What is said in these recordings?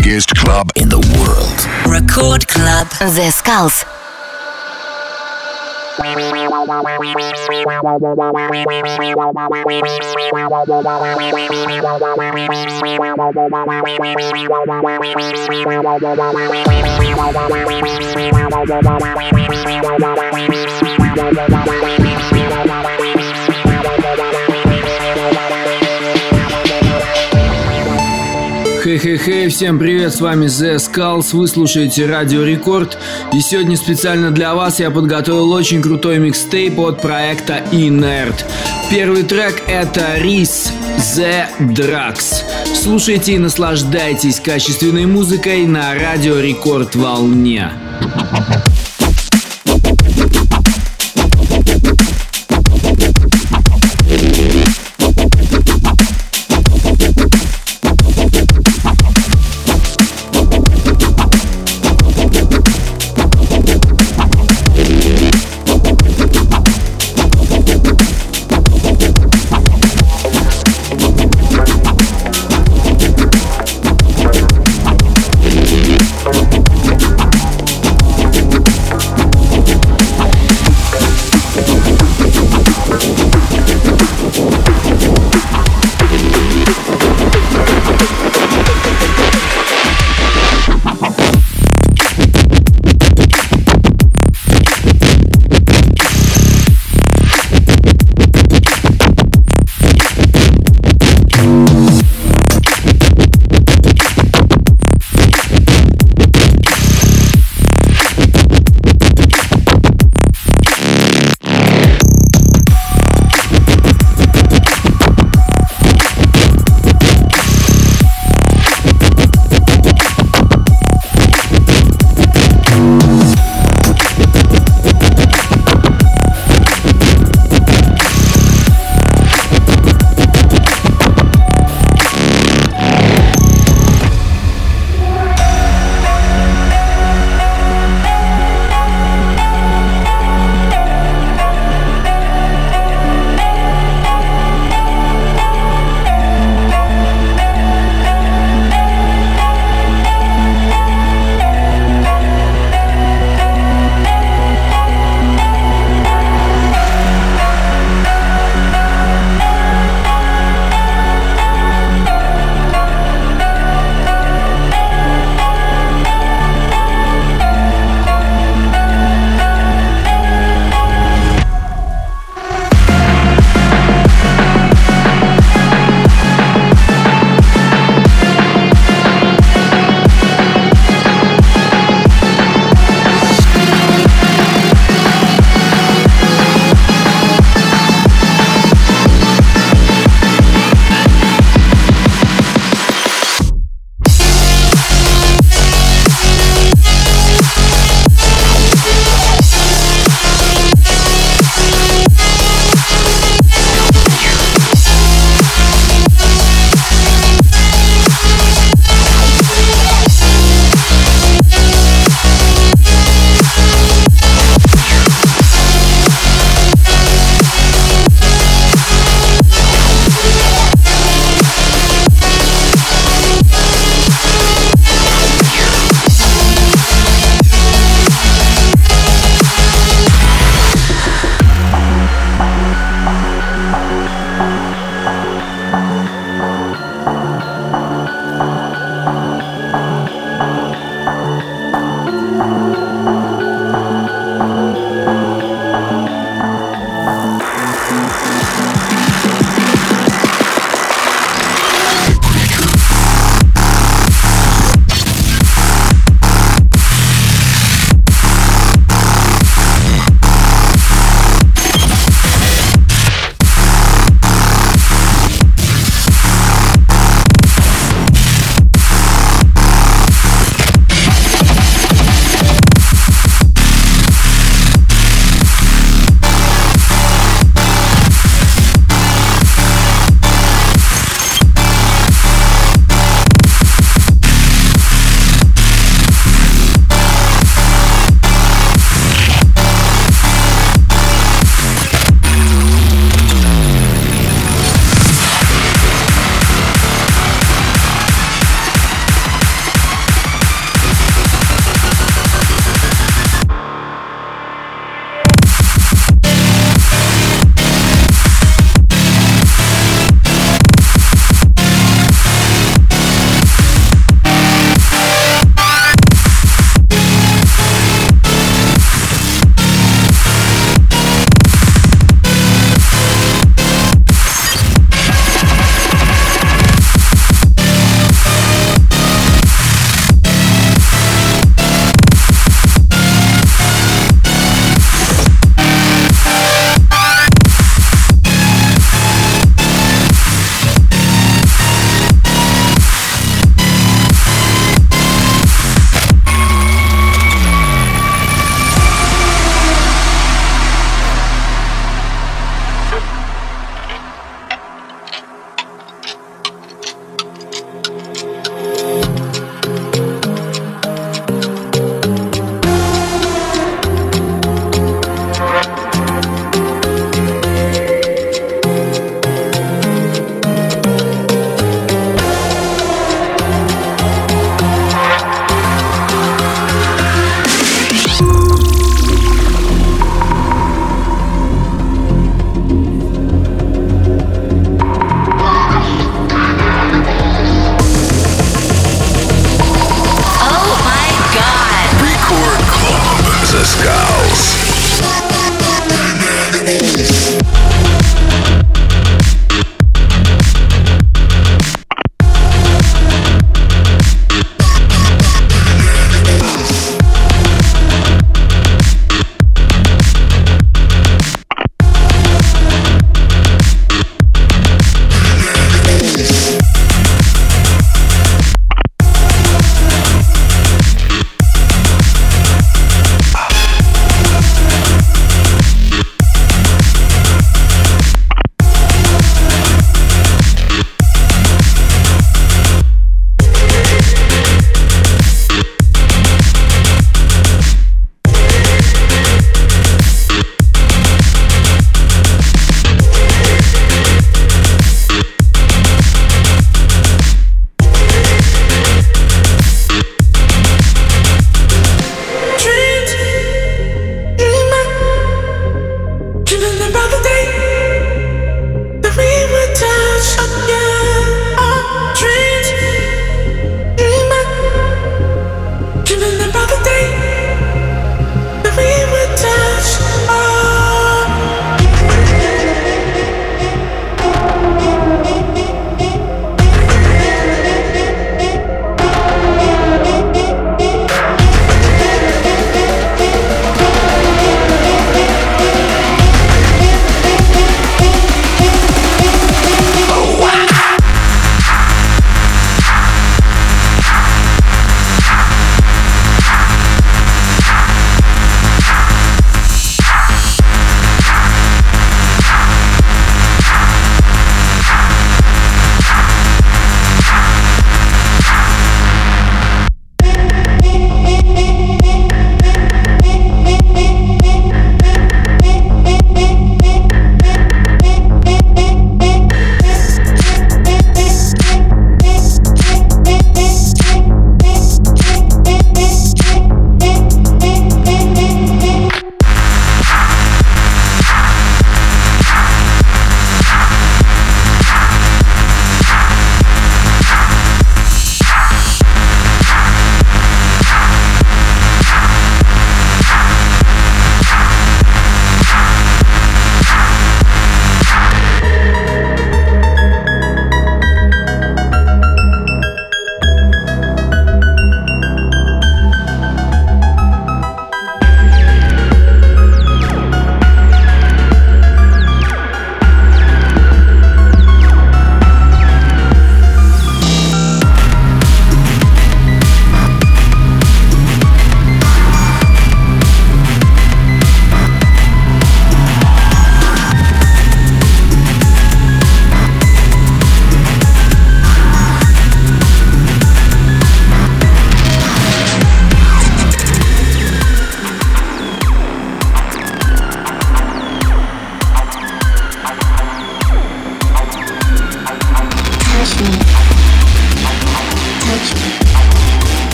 biggest club in the world. Record Club. The Skulls. Хей-хей-хей, всем привет, с вами The Skulls, вы слушаете Радио Рекорд. И сегодня специально для вас я подготовил очень крутой микстейп от проекта Inert. Первый трек это Рис The Drugs. Слушайте и наслаждайтесь качественной музыкой на Радио Рекорд волне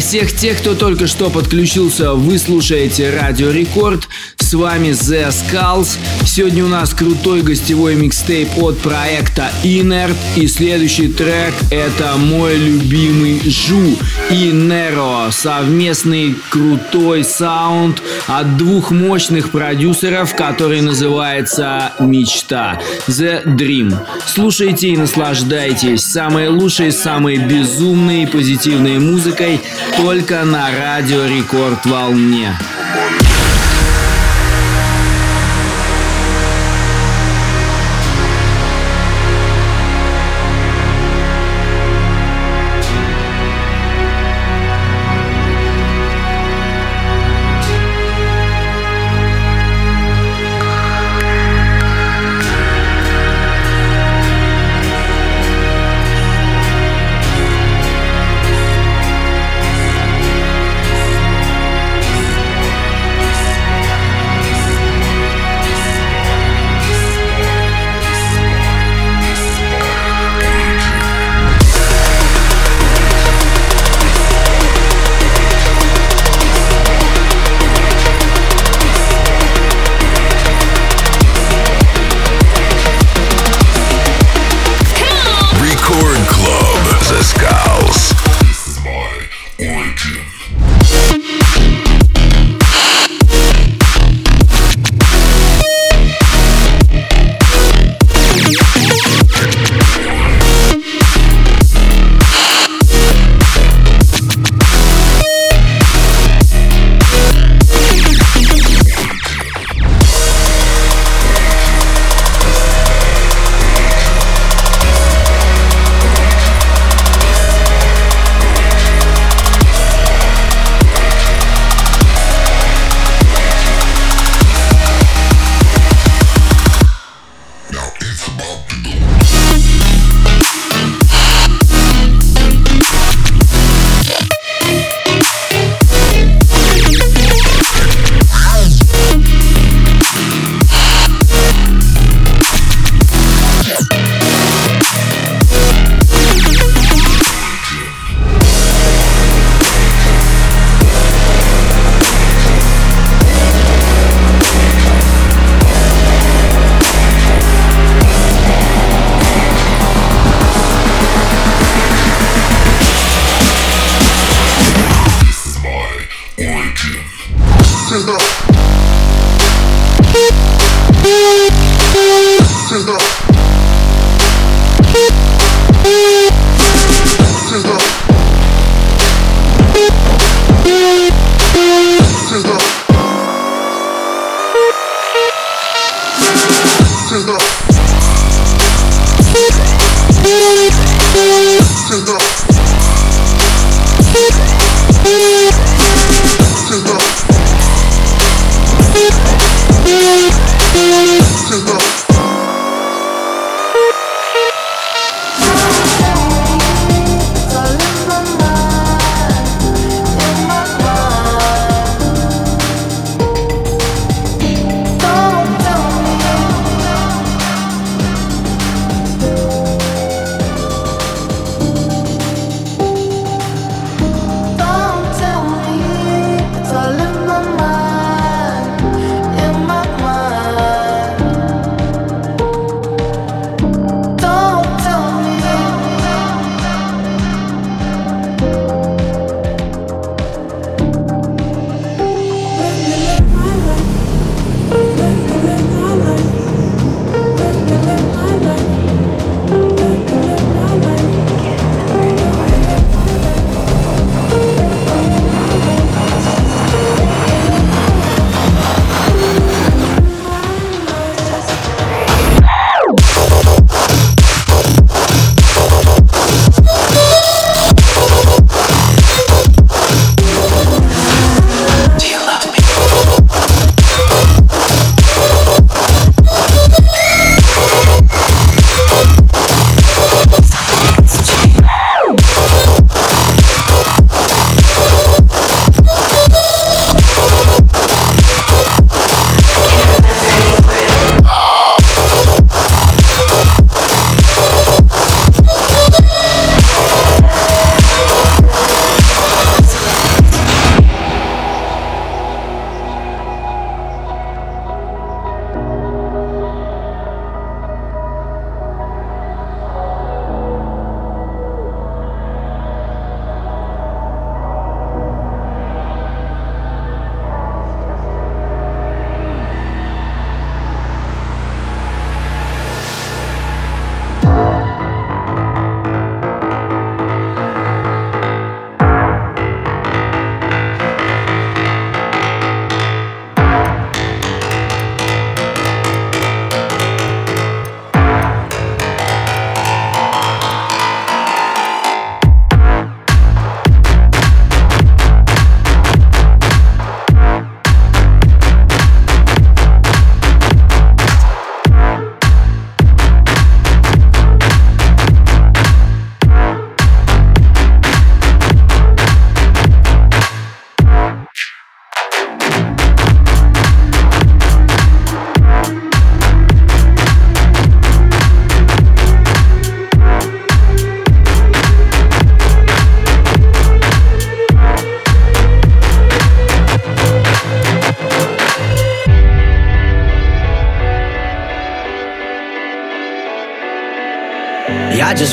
всех тех, кто только что подключился, вы слушаете Радио Рекорд. С вами The Skulls. Сегодня у нас крутой гостевой микстейп от проекта Inert. И следующий трек это мой любимый Жу и Неро. Совместный крутой саунд от двух мощных продюсеров, который называется Мечта. The Dream. Слушайте и наслаждайтесь самой лучшей, самой безумной и позитивной музыкой только на радио Рекорд волне.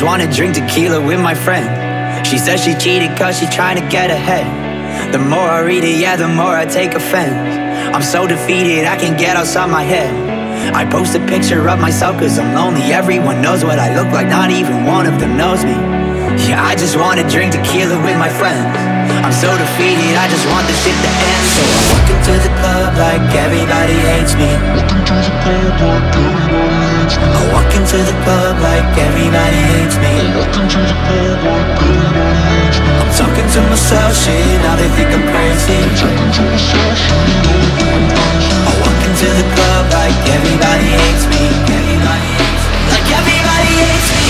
Wanna drink tequila with my friend. She says she cheated cause she trying to get ahead. The more I read it, yeah, the more I take offense. I'm so defeated, I can't get outside my head. I post a picture of myself cause I'm lonely. Everyone knows what I look like, not even one of them knows me. Yeah, I just wanna drink tequila with my friends. I'm so defeated, I just want this shit to end. So I walk into the club like everybody hates me. I walk into the club like everybody hates me. I'm talking to myself, shit, now they think I'm crazy. I walk into the club like everybody hates me. Like everybody hates me.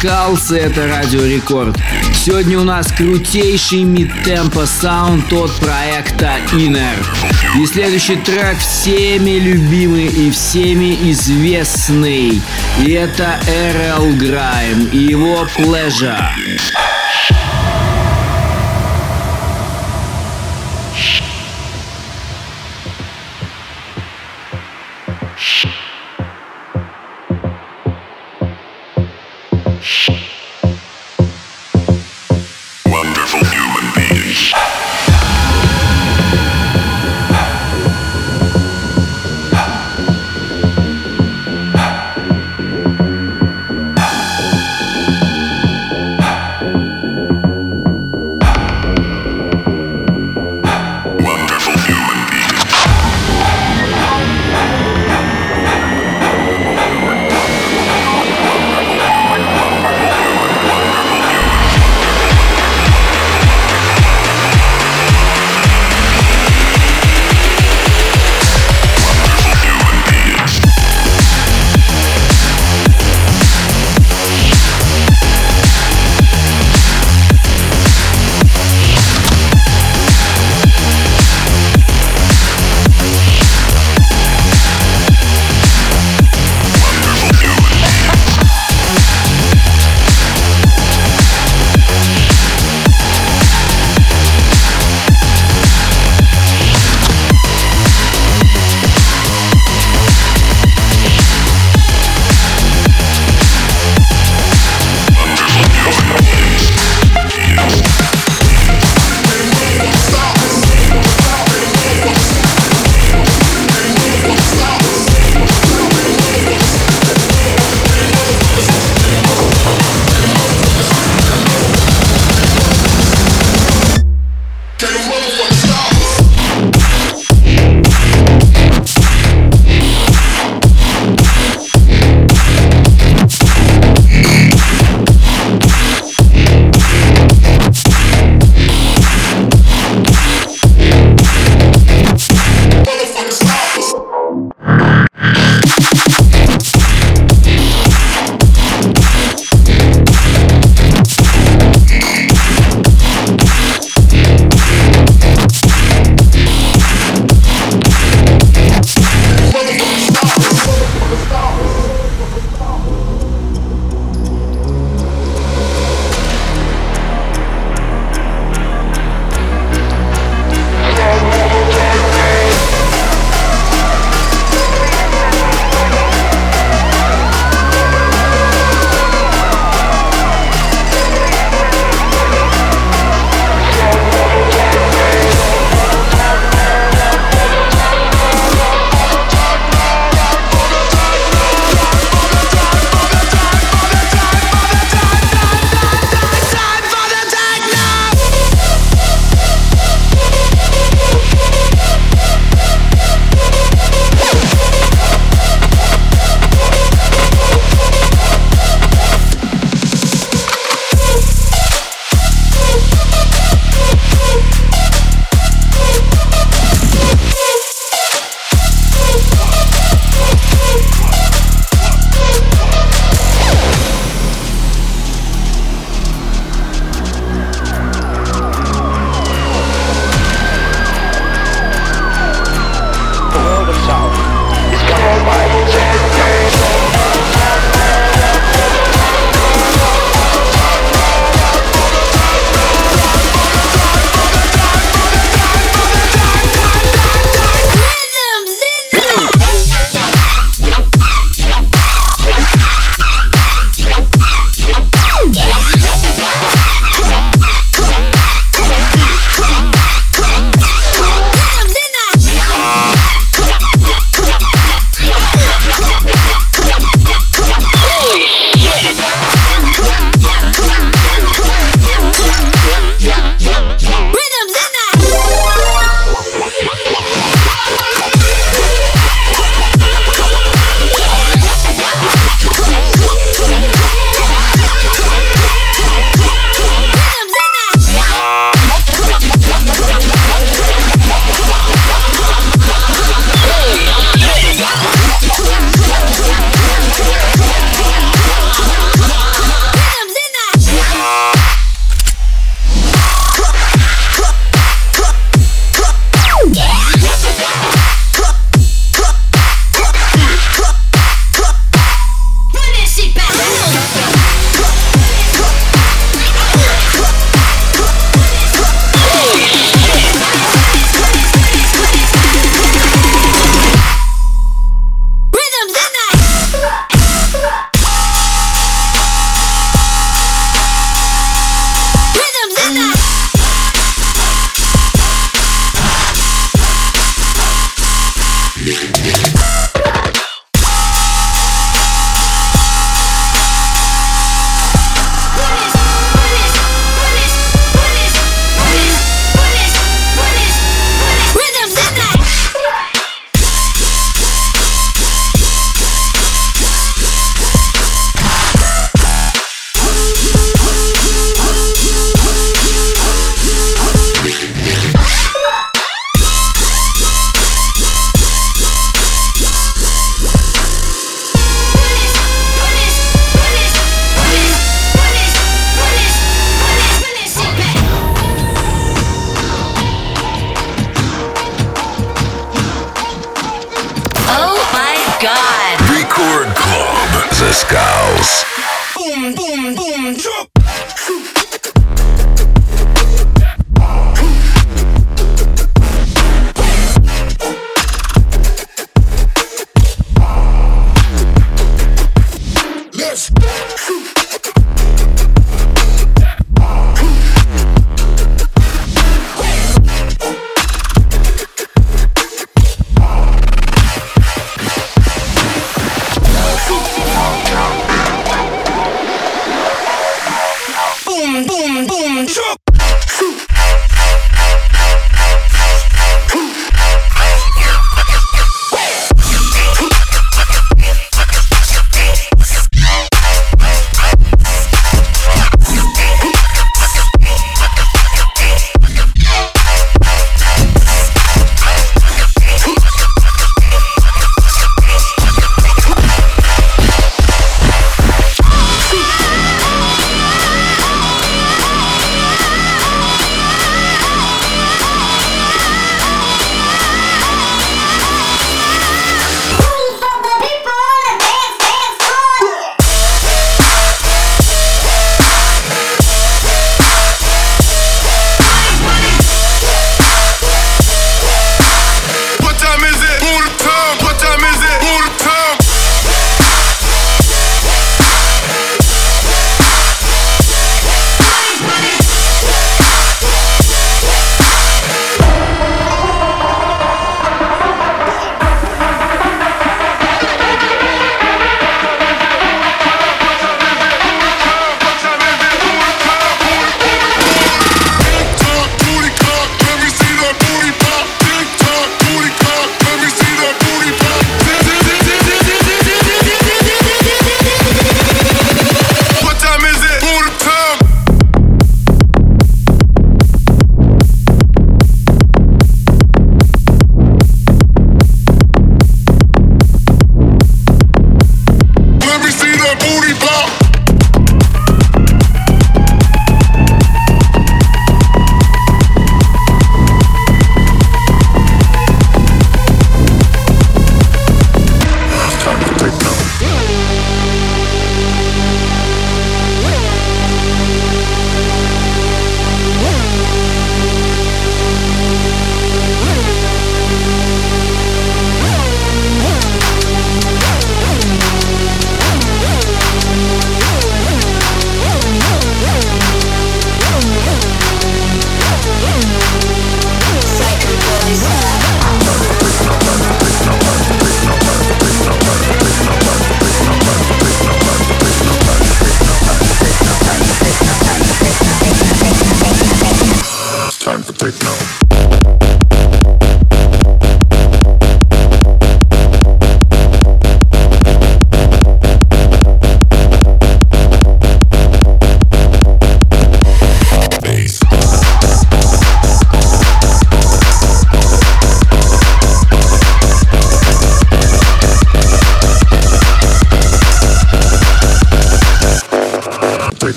Skulls, это Радио Рекорд. Сегодня у нас крутейший мид-темпо саунд от проекта Inner. И следующий трек всеми любимый и всеми известный. И это RL Grime и его Pleasure.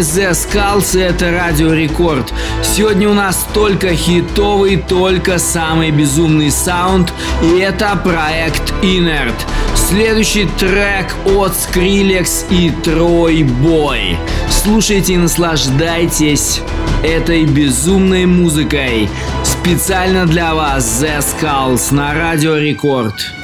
The Skulls и это Радио Рекорд. Сегодня у нас только хитовый, только самый безумный саунд, и это проект Inert. Следующий трек от Skrillex и TroyBoi. Слушайте и наслаждайтесь этой безумной музыкой. Специально для вас The Skulls на Радио Рекорд.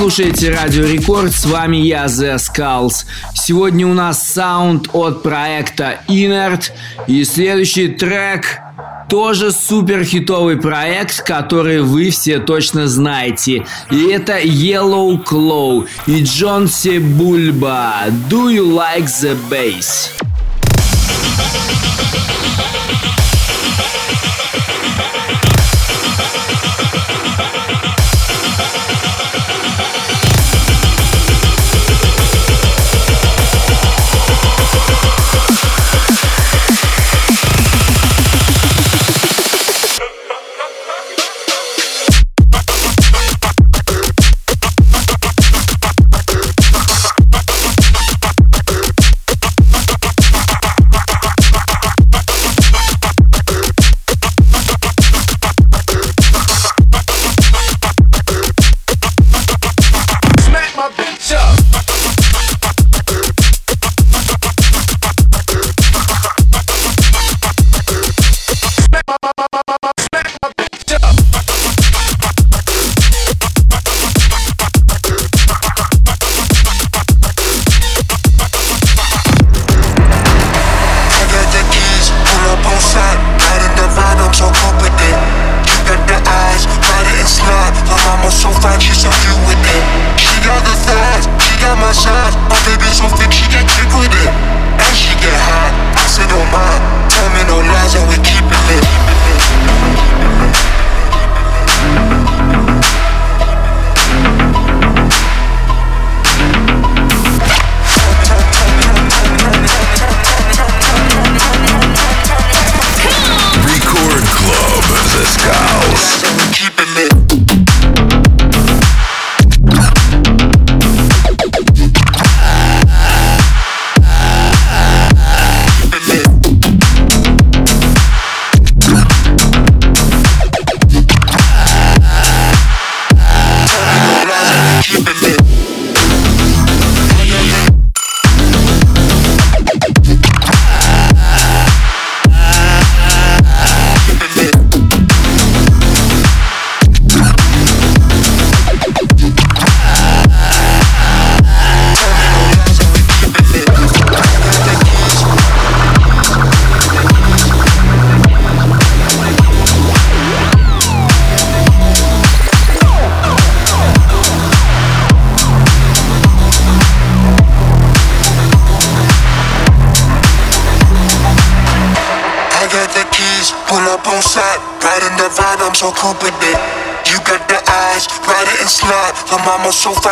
Слушаете Радио Рекорд, с вами я, The Skulls. Сегодня у нас саунд от проекта Inert, и следующий трек тоже супер хитовый проект, который вы все точно знаете. И это Yellow Claw и Джон Себульба. Do you like the bass?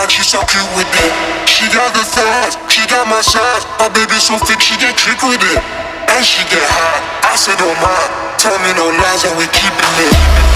She so cute with it. She got the thighs, she got my size. My baby so thick, she get trick with it. And she get high, I said oh don't mind. Tell me no lies and we keep it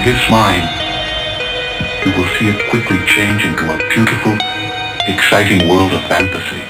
his mind, you will see it quickly change into a beautiful, exciting world of fantasy.